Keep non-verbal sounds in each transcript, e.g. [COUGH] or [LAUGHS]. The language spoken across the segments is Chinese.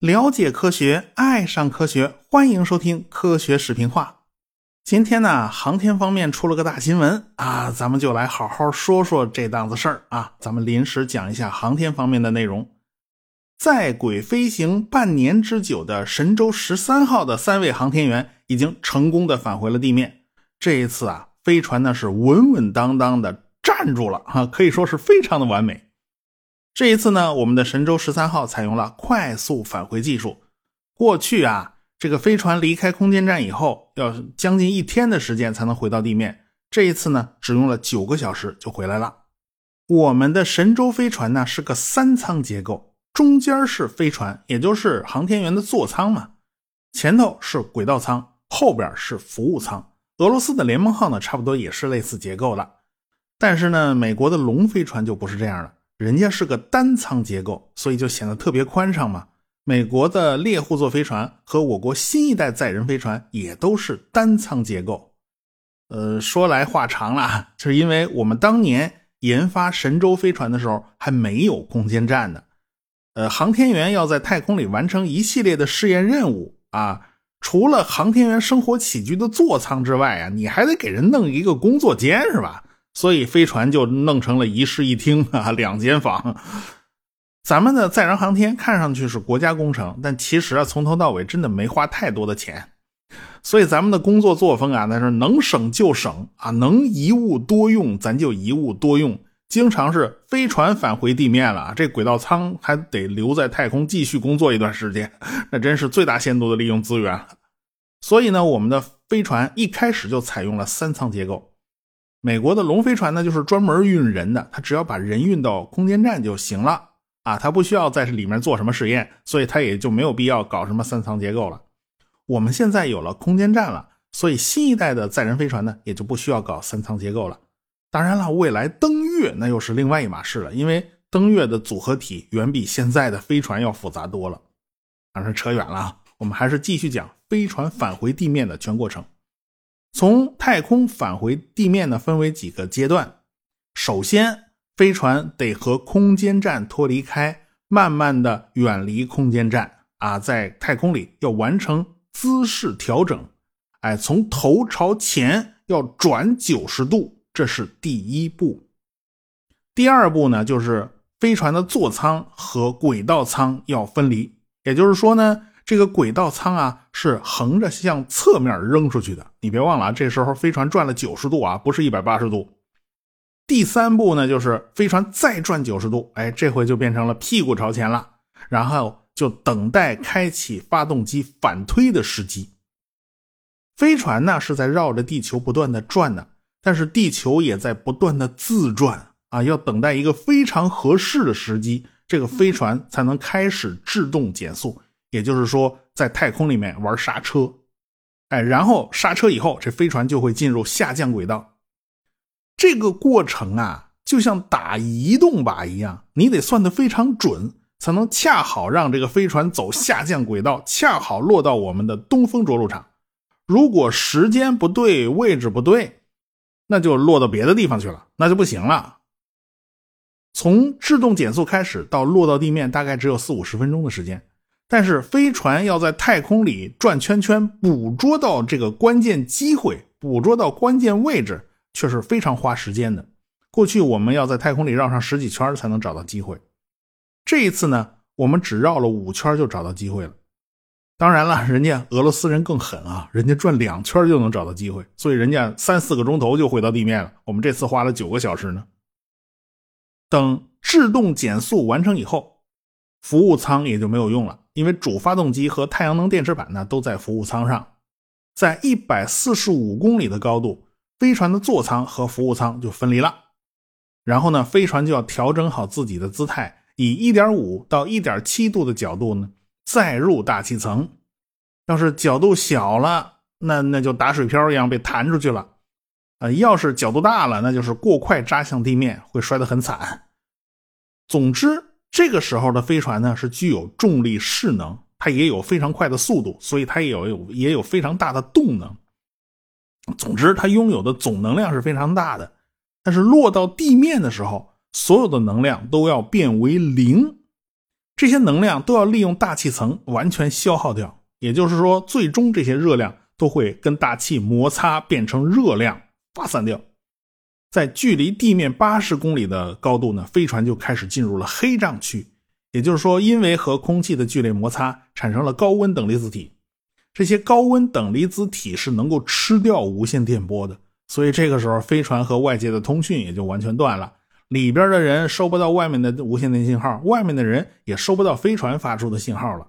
了解科学，爱上科学，欢迎收听科学视频化。今天呢，航天方面出了个大新闻啊，咱们就来好好说说这档子事儿啊。咱们临时讲一下航天方面的内容。在轨飞行半年之久的神舟十三号的三位航天员已经成功的返回了地面。这一次啊，飞船呢是稳稳当当的站住了哈，可以说是非常的完美。这一次呢，我们的神舟十三号采用了快速返回技术。过去啊，这个飞船离开空间站以后，要将近一天的时间才能回到地面。这一次呢，只用了九个小时就回来了。我们的神舟飞船呢是个三舱结构，中间是飞船，也就是航天员的座舱嘛，前头是轨道舱，后边是服务舱。俄罗斯的联盟号呢，差不多也是类似结构的，但是呢，美国的龙飞船就不是这样的。人家是个单舱结构，所以就显得特别宽敞嘛。美国的猎户座飞船和我国新一代载人飞船也都是单舱结构。呃，说来话长了，就是因为我们当年研发神舟飞船的时候还没有空间站呢。呃，航天员要在太空里完成一系列的试验任务啊，除了航天员生活起居的座舱之外啊，你还得给人弄一个工作间是吧？所以飞船就弄成了一室一厅 [LAUGHS] 啊，两间房。咱们的载人航天看上去是国家工程，但其实啊，从头到尾真的没花太多的钱。所以咱们的工作作风啊，那是能省就省啊，能一物多用咱就一物多用。经常是飞船返回地面了，这轨道舱还得留在太空继续工作一段时间，[LAUGHS] 那真是最大限度的利用资源。所以呢，我们的飞船一开始就采用了三舱结构。美国的龙飞船呢，就是专门运人的，它只要把人运到空间站就行了啊，它不需要在里面做什么实验，所以它也就没有必要搞什么三舱结构了。我们现在有了空间站了，所以新一代的载人飞船呢，也就不需要搞三舱结构了。当然了，未来登月那又是另外一码事了，因为登月的组合体远比现在的飞船要复杂多了。当然扯远了，我们还是继续讲飞船返回地面的全过程。从太空返回地面呢，分为几个阶段。首先，飞船得和空间站脱离开，慢慢的远离空间站啊，在太空里要完成姿势调整，哎，从头朝前要转九十度，这是第一步。第二步呢，就是飞船的座舱和轨道舱要分离，也就是说呢。这个轨道舱啊，是横着向侧面扔出去的。你别忘了啊，这时候飞船转了九十度啊，不是一百八十度。第三步呢，就是飞船再转九十度，哎，这回就变成了屁股朝前了，然后就等待开启发动机反推的时机。飞船呢是在绕着地球不断的转的，但是地球也在不断的自转啊，要等待一个非常合适的时机，这个飞船才能开始制动减速。也就是说，在太空里面玩刹车，哎，然后刹车以后，这飞船就会进入下降轨道。这个过程啊，就像打移动靶一样，你得算得非常准，才能恰好让这个飞船走下降轨道，恰好落到我们的东风着陆场。如果时间不对，位置不对，那就落到别的地方去了，那就不行了。从制动减速开始到落到地面，大概只有四五十分钟的时间。但是飞船要在太空里转圈圈，捕捉到这个关键机会，捕捉到关键位置，却是非常花时间的。过去我们要在太空里绕上十几圈才能找到机会，这一次呢，我们只绕了五圈就找到机会了。当然了，人家俄罗斯人更狠啊，人家转两圈就能找到机会，所以人家三四个钟头就回到地面了。我们这次花了九个小时呢。等制动减速完成以后，服务舱也就没有用了。因为主发动机和太阳能电池板呢都在服务舱上，在一百四十五公里的高度，飞船的座舱和服务舱就分离了。然后呢，飞船就要调整好自己的姿态，以一点五到一点七度的角度呢再入大气层。要是角度小了，那那就打水漂一样被弹出去了。啊，要是角度大了，那就是过快扎向地面，会摔得很惨。总之。这个时候的飞船呢是具有重力势能，它也有非常快的速度，所以它也有也有非常大的动能。总之，它拥有的总能量是非常大的。但是落到地面的时候，所有的能量都要变为零，这些能量都要利用大气层完全消耗掉。也就是说，最终这些热量都会跟大气摩擦变成热量发散掉。在距离地面八十公里的高度呢，飞船就开始进入了黑障区。也就是说，因为和空气的剧烈摩擦，产生了高温等离子体。这些高温等离子体是能够吃掉无线电波的，所以这个时候飞船和外界的通讯也就完全断了。里边的人收不到外面的无线电信号，外面的人也收不到飞船发出的信号了。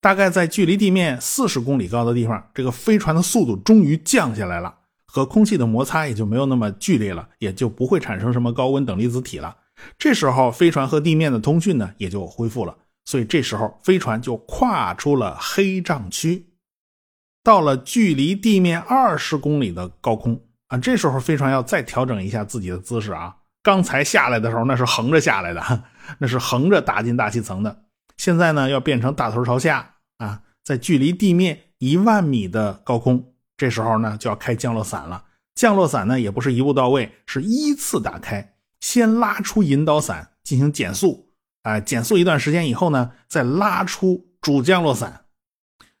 大概在距离地面四十公里高的地方，这个飞船的速度终于降下来了，和空气的摩擦也就没有那么剧烈了，也就不会产生什么高温等离子体了。这时候，飞船和地面的通讯呢也就恢复了。所以这时候，飞船就跨出了黑障区，到了距离地面二十公里的高空啊。这时候，飞船要再调整一下自己的姿势啊。刚才下来的时候，那是横着下来的，[LAUGHS] 那是横着打进大气层的。现在呢，要变成大头朝下啊，在距离地面一万米的高空。这时候呢，就要开降落伞了。降落伞呢，也不是一步到位，是依次打开，先拉出引导伞进行减速。啊，减速一段时间以后呢，再拉出主降落伞。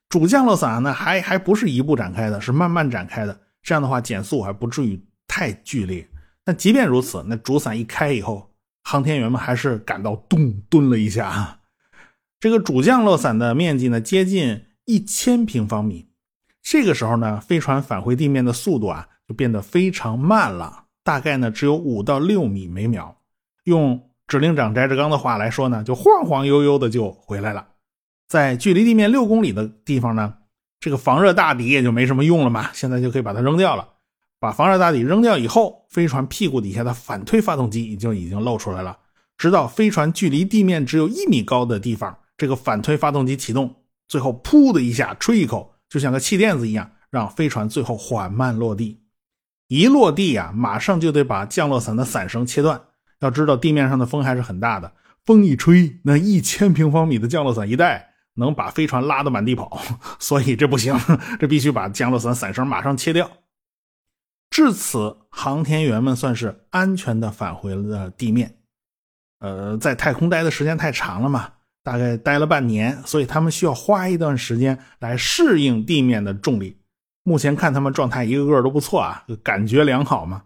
主降落伞呢，还还不是一步展开的，是慢慢展开的。这样的话，减速还不至于太剧烈。但即便如此，那主伞一开以后，航天员们还是感到咚蹲了一下。这个主降落伞的面积呢，接近一千平方米。这个时候呢，飞船返回地面的速度啊，就变得非常慢了，大概呢，只有五到六米每秒。用指令长翟志刚的话来说呢，就晃晃悠悠的就回来了。在距离地面六公里的地方呢，这个防热大底也就没什么用了嘛，现在就可以把它扔掉了。把防热大底扔掉以后，飞船屁股底下的反推发动机已经已经露出来了。直到飞船距离地面只有一米高的地方，这个反推发动机启动，最后噗的一下吹一口，就像个气垫子一样，让飞船最后缓慢落地。一落地啊，马上就得把降落伞的伞绳切断。要知道地面上的风还是很大的，风一吹，那一千平方米的降落伞一带能把飞船拉得满地跑，[LAUGHS] 所以这不行，这必须把降落伞伞绳马上切掉。至此，航天员们算是安全的返回了地面。呃，在太空待的时间太长了嘛，大概待了半年，所以他们需要花一段时间来适应地面的重力。目前看他们状态一个个都不错啊，感觉良好嘛。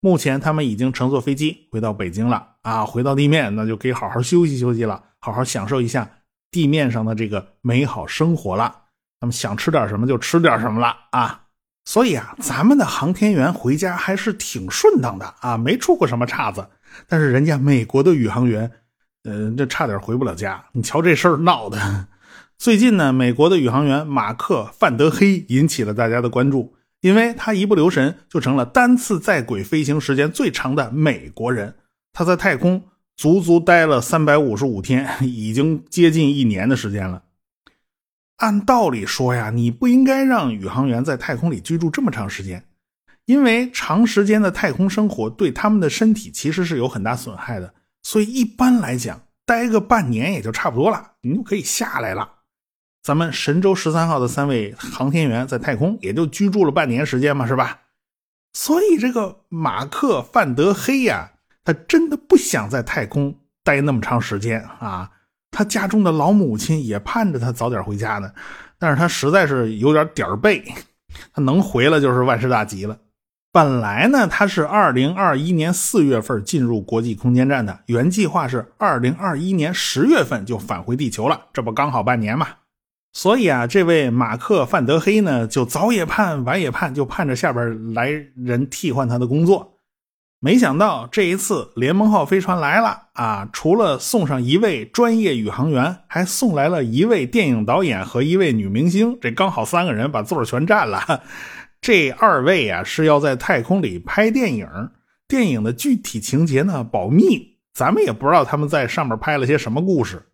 目前他们已经乘坐飞机回到北京了啊，回到地面那就可以好好休息休息了，好好享受一下地面上的这个美好生活了。那么想吃点什么就吃点什么了啊。所以啊，咱们的航天员回家还是挺顺当的啊，没出过什么岔子。但是人家美国的宇航员，呃，这差点回不了家。你瞧这事儿闹的。[LAUGHS] 最近呢，美国的宇航员马克·范德黑引起了大家的关注。因为他一不留神就成了单次在轨飞行时间最长的美国人，他在太空足足待了三百五十五天，已经接近一年的时间了。按道理说呀，你不应该让宇航员在太空里居住这么长时间，因为长时间的太空生活对他们的身体其实是有很大损害的。所以一般来讲，待个半年也就差不多了，你就可以下来了。咱们神舟十三号的三位航天员在太空也就居住了半年时间嘛，是吧？所以这个马克·范德黑呀，他真的不想在太空待那么长时间啊。他家中的老母亲也盼着他早点回家呢，但是他实在是有点点儿背，他能回来就是万事大吉了。本来呢，他是二零二一年四月份进入国际空间站的，原计划是二零二一年十月份就返回地球了，这不刚好半年嘛。所以啊，这位马克·范德黑呢，就早也盼，晚也盼，就盼着下边来人替换他的工作。没想到这一次联盟号飞船来了啊，除了送上一位专业宇航员，还送来了一位电影导演和一位女明星，这刚好三个人把座全占了。这二位啊是要在太空里拍电影，电影的具体情节呢保密，咱们也不知道他们在上面拍了些什么故事。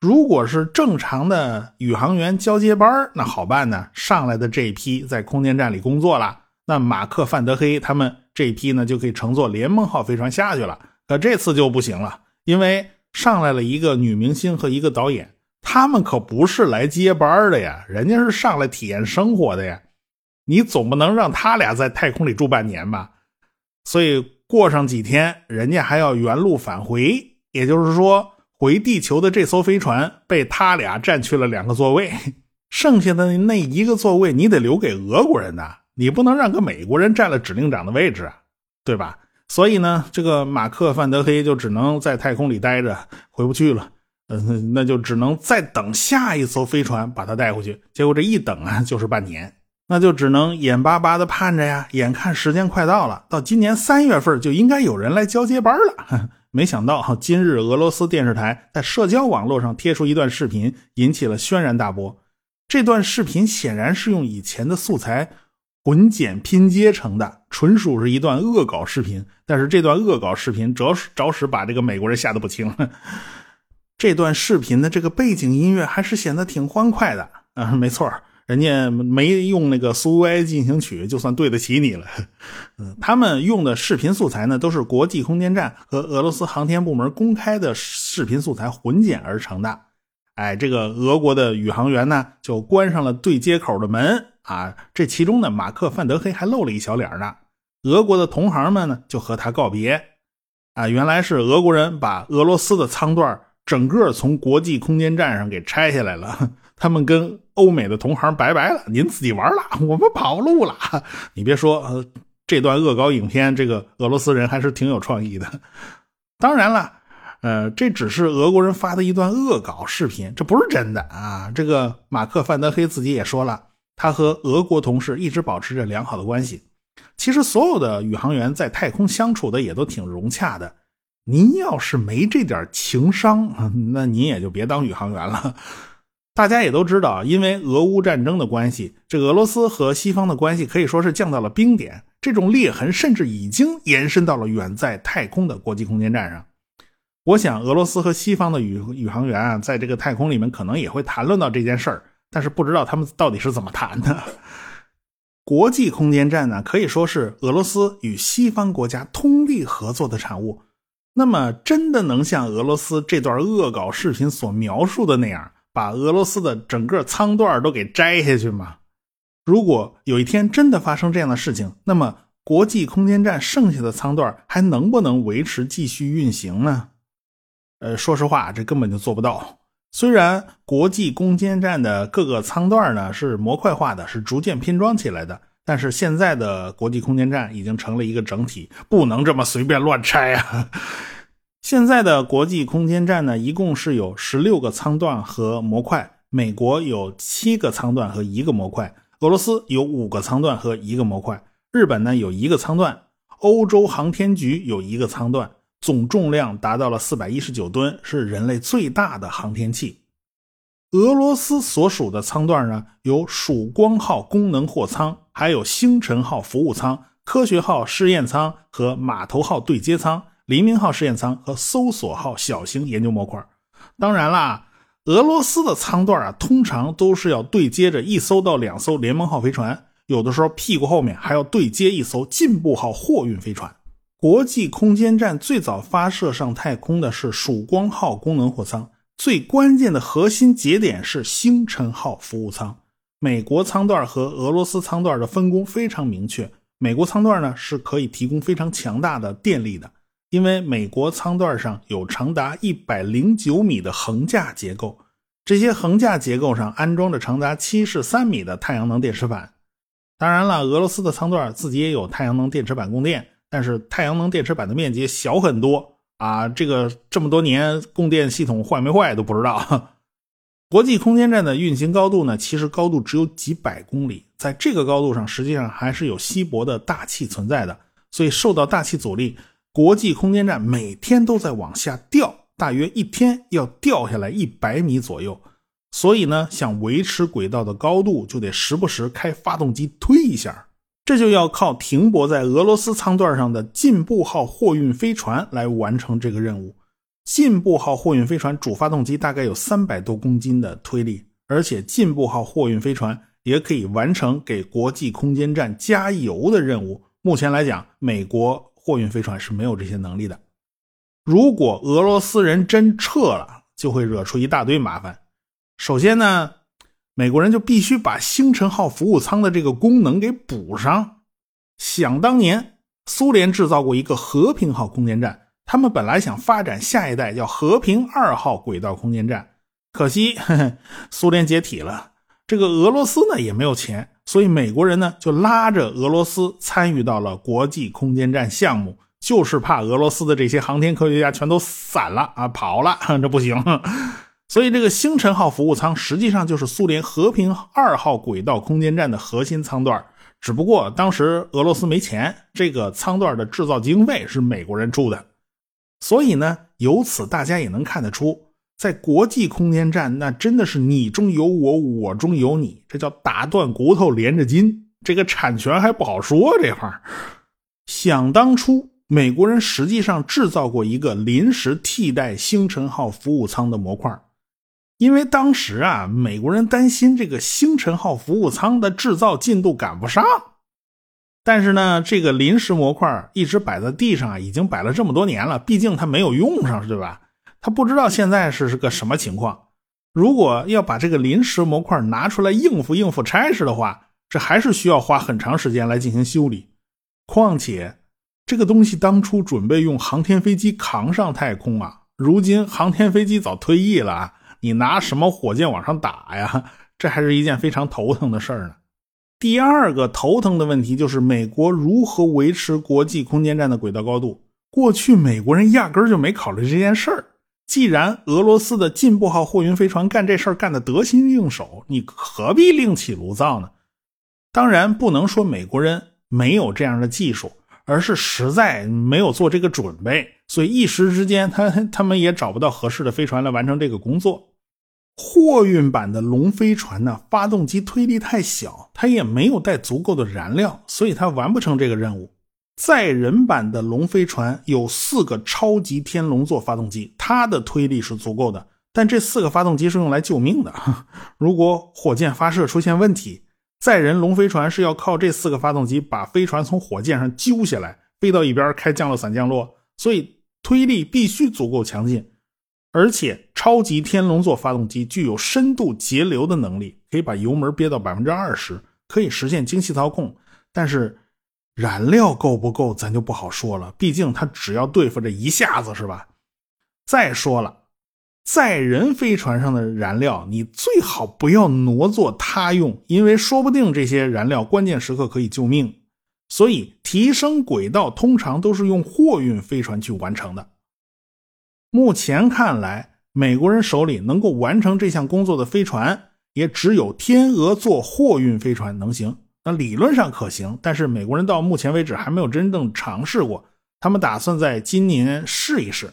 如果是正常的宇航员交接班那好办呢。上来的这一批在空间站里工作了，那马克·范德黑他们这一批呢，就可以乘坐联盟号飞船下去了。可这次就不行了，因为上来了一个女明星和一个导演，他们可不是来接班的呀，人家是上来体验生活的呀。你总不能让他俩在太空里住半年吧？所以过上几天，人家还要原路返回，也就是说，回地球的这艘飞船被他俩占去了两个座位，剩下的那一个座位你得留给俄国人呐，你不能让个美国人占了指令长的位置啊，对吧？所以呢，这个马克·范德黑就只能在太空里待着，回不去了。嗯，那就只能再等下一艘飞船把他带回去。结果这一等啊，就是半年，那就只能眼巴巴的盼着呀。眼看时间快到了，到今年三月份就应该有人来交接班了。[LAUGHS] 没想到，今日俄罗斯电视台在社交网络上贴出一段视频，引起了轩然大波。这段视频显然是用以前的素材混剪拼接成的，纯属是一段恶搞视频。但是这段恶搞视频着实着实把这个美国人吓得不轻。这段视频的这个背景音乐还是显得挺欢快的啊，没错，人家没用那个苏维埃进行曲，就算对得起你了。嗯，他们用的视频素材呢，都是国际空间站和俄罗斯航天部门公开的视频素材混剪而成的。哎，这个俄国的宇航员呢，就关上了对接口的门啊，这其中呢，马克·范德黑还露了一小脸呢。俄国的同行们呢，就和他告别。啊，原来是俄国人把俄罗斯的舱段。整个从国际空间站上给拆下来了，[LAUGHS] 他们跟欧美的同行拜拜了，您自己玩了，[LAUGHS] 我们跑路了。[LAUGHS] 你别说，这段恶搞影片，这个俄罗斯人还是挺有创意的。[LAUGHS] 当然了，呃，这只是俄国人发的一段恶搞视频，这不是真的啊。这个马克·范德黑自己也说了，他和俄国同事一直保持着良好的关系。其实，所有的宇航员在太空相处的也都挺融洽的。您要是没这点情商，那您也就别当宇航员了。大家也都知道，因为俄乌战争的关系，这俄罗斯和西方的关系可以说是降到了冰点。这种裂痕甚至已经延伸到了远在太空的国际空间站上。我想，俄罗斯和西方的宇宇航员啊，在这个太空里面可能也会谈论到这件事儿，但是不知道他们到底是怎么谈的。国际空间站呢，可以说是俄罗斯与西方国家通力合作的产物。那么，真的能像俄罗斯这段恶搞视频所描述的那样，把俄罗斯的整个舱段都给摘下去吗？如果有一天真的发生这样的事情，那么国际空间站剩下的舱段还能不能维持继续运行呢？呃，说实话，这根本就做不到。虽然国际空间站的各个舱段呢是模块化的，是逐渐拼装起来的。但是现在的国际空间站已经成了一个整体，不能这么随便乱拆啊！现在的国际空间站呢，一共是有十六个舱段和模块，美国有七个舱段和一个模块，俄罗斯有五个舱段和一个模块，日本呢有一个舱段，欧洲航天局有一个舱段，总重量达到了四百一十九吨，是人类最大的航天器。俄罗斯所属的舱段呢，有曙光号功能货舱，还有星辰号服务舱、科学号试验舱和码头号对接舱、黎明号试验舱和搜索号小型研究模块。当然啦，俄罗斯的舱段啊，通常都是要对接着一艘到两艘联盟号飞船，有的时候屁股后面还要对接一艘进步号货运飞船。国际空间站最早发射上太空的是曙光号功能货舱。最关键的核心节点是星辰号服务舱。美国舱段和俄罗斯舱段的分工非常明确。美国舱段呢是可以提供非常强大的电力的，因为美国舱段上有长达一百零九米的横架结构，这些横架结构上安装着长达七十三米的太阳能电池板。当然了，俄罗斯的舱段自己也有太阳能电池板供电，但是太阳能电池板的面积小很多。啊，这个这么多年供电系统坏没坏都不知道。[LAUGHS] 国际空间站的运行高度呢，其实高度只有几百公里，在这个高度上，实际上还是有稀薄的大气存在的，所以受到大气阻力，国际空间站每天都在往下掉，大约一天要掉下来一百米左右。所以呢，想维持轨道的高度，就得时不时开发动机推一下。这就要靠停泊在俄罗斯舱段上的进步号货运飞船来完成这个任务。进步号货运飞船主发动机大概有三百多公斤的推力，而且进步号货运飞船也可以完成给国际空间站加油的任务。目前来讲，美国货运飞船是没有这些能力的。如果俄罗斯人真撤了，就会惹出一大堆麻烦。首先呢。美国人就必须把星辰号服务舱的这个功能给补上。想当年，苏联制造过一个和平号空间站，他们本来想发展下一代叫和平二号轨道空间站，可惜呵 [LAUGHS] 呵苏联解体了。这个俄罗斯呢也没有钱，所以美国人呢就拉着俄罗斯参与到了国际空间站项目，就是怕俄罗斯的这些航天科学家全都散了啊跑了，[LAUGHS] 这不行。所以这个星辰号服务舱实际上就是苏联和平二号轨道空间站的核心舱段，只不过当时俄罗斯没钱，这个舱段的制造经费是美国人出的。所以呢，由此大家也能看得出。在国际空间站，那真的是你中有我，我中有你，这叫打断骨头连着筋。这个产权还不好说。这块儿想当初，美国人实际上制造过一个临时替代星辰号服务舱的模块，因为当时啊，美国人担心这个星辰号服务舱的制造进度赶不上。但是呢，这个临时模块一直摆在地上啊，已经摆了这么多年了，毕竟它没有用上，对吧？他不知道现在是是个什么情况。如果要把这个临时模块拿出来应付应付差事的话，这还是需要花很长时间来进行修理。况且，这个东西当初准备用航天飞机扛上太空啊，如今航天飞机早退役了，你拿什么火箭往上打呀？这还是一件非常头疼的事儿呢。第二个头疼的问题就是美国如何维持国际空间站的轨道高度。过去美国人压根就没考虑这件事儿。既然俄罗斯的进步号货运飞船干这事儿干得得心应手，你何必另起炉灶呢？当然不能说美国人没有这样的技术，而是实在没有做这个准备，所以一时之间他他们也找不到合适的飞船来完成这个工作。货运版的龙飞船呢，发动机推力太小，它也没有带足够的燃料，所以它完不成这个任务。载人版的龙飞船有四个超级天龙座发动机，它的推力是足够的。但这四个发动机是用来救命的，[LAUGHS] 如果火箭发射出现问题，载人龙飞船是要靠这四个发动机把飞船从火箭上揪下来，飞到一边开降落伞降落。所以推力必须足够强劲，而且超级天龙座发动机具有深度节流的能力，可以把油门憋到百分之二十，可以实现精细操控。但是。燃料够不够，咱就不好说了。毕竟他只要对付这一下子，是吧？再说了，载人飞船上的燃料，你最好不要挪作他用，因为说不定这些燃料关键时刻可以救命。所以，提升轨道通常都是用货运飞船去完成的。目前看来，美国人手里能够完成这项工作的飞船，也只有天鹅座货运飞船能行。那理论上可行，但是美国人到目前为止还没有真正尝试过。他们打算在今年试一试。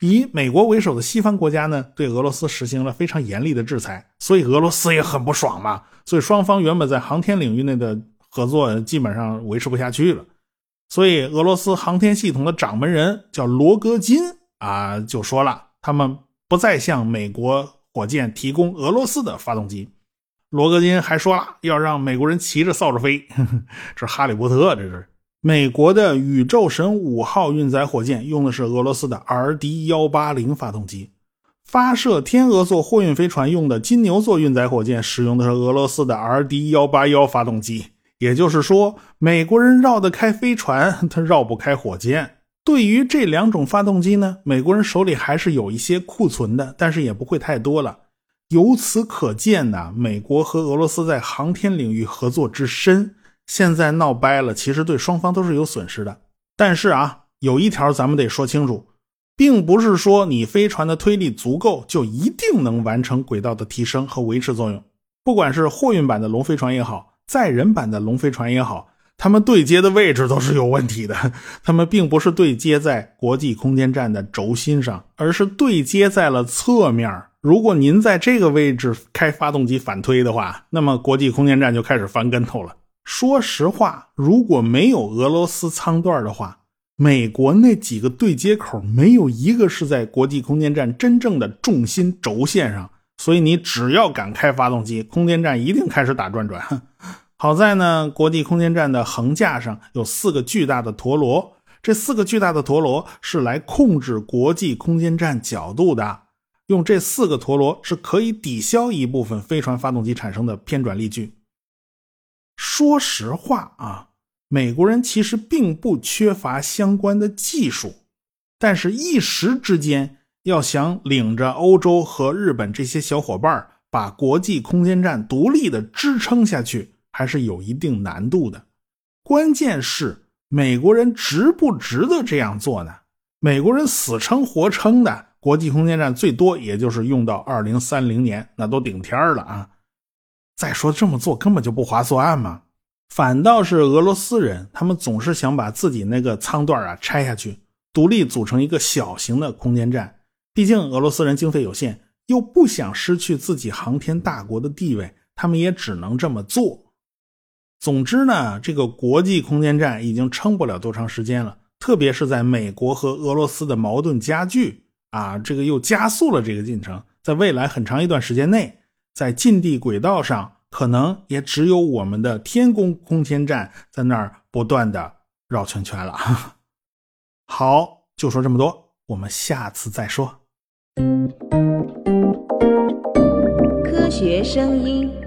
以美国为首的西方国家呢，对俄罗斯实行了非常严厉的制裁，所以俄罗斯也很不爽嘛。所以双方原本在航天领域内的合作基本上维持不下去了。所以俄罗斯航天系统的掌门人叫罗戈金啊，就说了，他们不再向美国火箭提供俄罗斯的发动机。罗格金还说了，要让美国人骑着扫帚飞，[LAUGHS] 这是哈利波特。这是美国的宇宙神五号运载火箭用的是俄罗斯的 RD 幺八零发动机，发射天鹅座货运飞船用的金牛座运载火箭使用的是俄罗斯的 RD 幺八幺发动机。也就是说，美国人绕得开飞船，他绕不开火箭。对于这两种发动机呢，美国人手里还是有一些库存的，但是也不会太多了。由此可见呢，美国和俄罗斯在航天领域合作之深，现在闹掰了，其实对双方都是有损失的。但是啊，有一条咱们得说清楚，并不是说你飞船的推力足够就一定能完成轨道的提升和维持作用。不管是货运版的龙飞船也好，载人版的龙飞船也好，它们对接的位置都是有问题的。它们并不是对接在国际空间站的轴心上，而是对接在了侧面。如果您在这个位置开发动机反推的话，那么国际空间站就开始翻跟头了。说实话，如果没有俄罗斯舱段的话，美国那几个对接口没有一个是在国际空间站真正的重心轴线上，所以你只要敢开发动机，空间站一定开始打转转。好在呢，国际空间站的横架上有四个巨大的陀螺，这四个巨大的陀螺是来控制国际空间站角度的。用这四个陀螺是可以抵消一部分飞船发动机产生的偏转力矩。说实话啊，美国人其实并不缺乏相关的技术，但是，一时之间要想领着欧洲和日本这些小伙伴把国际空间站独立的支撑下去，还是有一定难度的。关键是美国人值不值得这样做呢？美国人死撑活撑的国际空间站最多也就是用到二零三零年，那都顶天了啊！再说这么做根本就不划算嘛。反倒是俄罗斯人，他们总是想把自己那个舱段啊拆下去，独立组成一个小型的空间站。毕竟俄罗斯人经费有限，又不想失去自己航天大国的地位，他们也只能这么做。总之呢，这个国际空间站已经撑不了多长时间了。特别是在美国和俄罗斯的矛盾加剧啊，这个又加速了这个进程。在未来很长一段时间内，在近地轨道上。可能也只有我们的天宫空间站在那儿不断的绕圈圈了。[LAUGHS] 好，就说这么多，我们下次再说。科学声音。